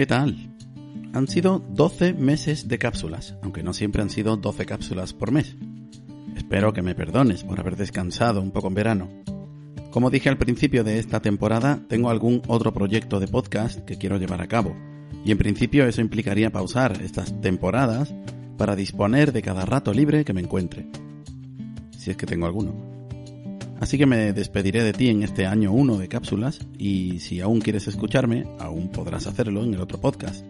¿Qué tal? Han sido 12 meses de cápsulas, aunque no siempre han sido 12 cápsulas por mes. Espero que me perdones por haber descansado un poco en verano. Como dije al principio de esta temporada, tengo algún otro proyecto de podcast que quiero llevar a cabo, y en principio eso implicaría pausar estas temporadas para disponer de cada rato libre que me encuentre. Si es que tengo alguno. Así que me despediré de ti en este año 1 de cápsulas y si aún quieres escucharme, aún podrás hacerlo en el otro podcast.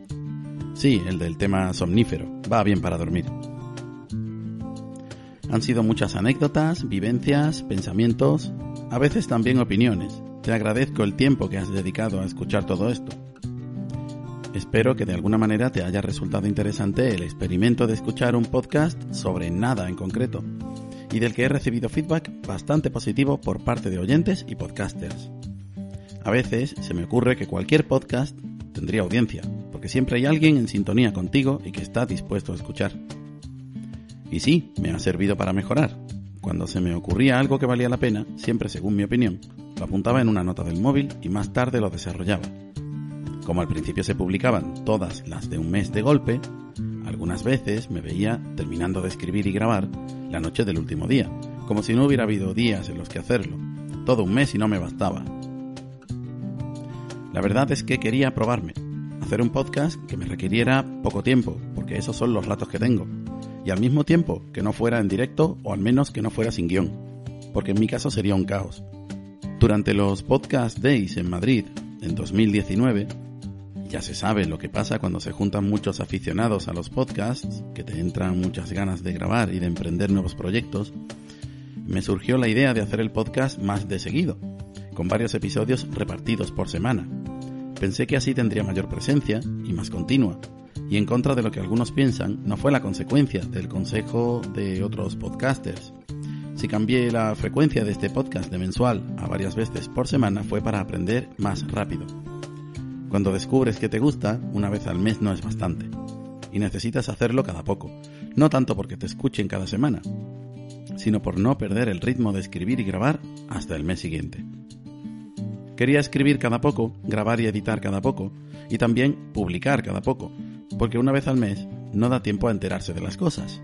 Sí, el del tema somnífero. Va bien para dormir. Han sido muchas anécdotas, vivencias, pensamientos, a veces también opiniones. Te agradezco el tiempo que has dedicado a escuchar todo esto. Espero que de alguna manera te haya resultado interesante el experimento de escuchar un podcast sobre nada en concreto y del que he recibido feedback bastante positivo por parte de oyentes y podcasters. A veces se me ocurre que cualquier podcast tendría audiencia, porque siempre hay alguien en sintonía contigo y que está dispuesto a escuchar. Y sí, me ha servido para mejorar. Cuando se me ocurría algo que valía la pena, siempre según mi opinión, lo apuntaba en una nota del móvil y más tarde lo desarrollaba. Como al principio se publicaban todas las de un mes de golpe, algunas veces me veía terminando de escribir y grabar la noche del último día, como si no hubiera habido días en los que hacerlo. Todo un mes y no me bastaba. La verdad es que quería probarme, hacer un podcast que me requiriera poco tiempo, porque esos son los ratos que tengo, y al mismo tiempo que no fuera en directo o al menos que no fuera sin guion, porque en mi caso sería un caos. Durante los Podcast Days en Madrid, en 2019, ya se sabe lo que pasa cuando se juntan muchos aficionados a los podcasts, que te entran muchas ganas de grabar y de emprender nuevos proyectos. Me surgió la idea de hacer el podcast más de seguido, con varios episodios repartidos por semana. Pensé que así tendría mayor presencia y más continua, y en contra de lo que algunos piensan, no fue la consecuencia del consejo de otros podcasters. Si cambié la frecuencia de este podcast de mensual a varias veces por semana fue para aprender más rápido. Cuando descubres que te gusta, una vez al mes no es bastante. Y necesitas hacerlo cada poco. No tanto porque te escuchen cada semana, sino por no perder el ritmo de escribir y grabar hasta el mes siguiente. Quería escribir cada poco, grabar y editar cada poco, y también publicar cada poco, porque una vez al mes no da tiempo a enterarse de las cosas.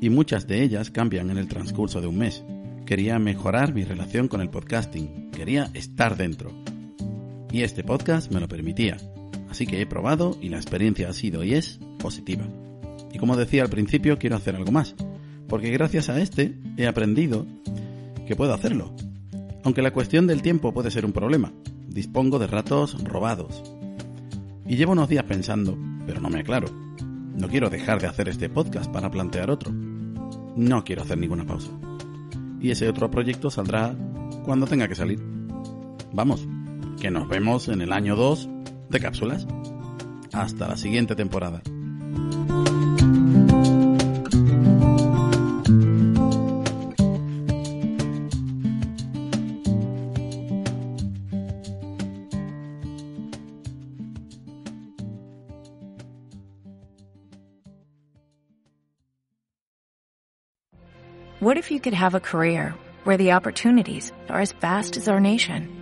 Y muchas de ellas cambian en el transcurso de un mes. Quería mejorar mi relación con el podcasting, quería estar dentro, y este podcast me lo permitía. Así que he probado y la experiencia ha sido y es positiva. Y como decía al principio, quiero hacer algo más, porque gracias a este he aprendido que puedo hacerlo. Aunque la cuestión del tiempo puede ser un problema, dispongo de ratos robados. Y llevo unos días pensando, pero no me aclaro. No quiero dejar de hacer este podcast para plantear otro. No quiero hacer ninguna pausa. Y ese otro proyecto saldrá cuando tenga que salir. Vamos, que nos vemos en el año 2 de cápsulas. Hasta la siguiente temporada. What if you could have a career where the opportunities are as vast as our nation?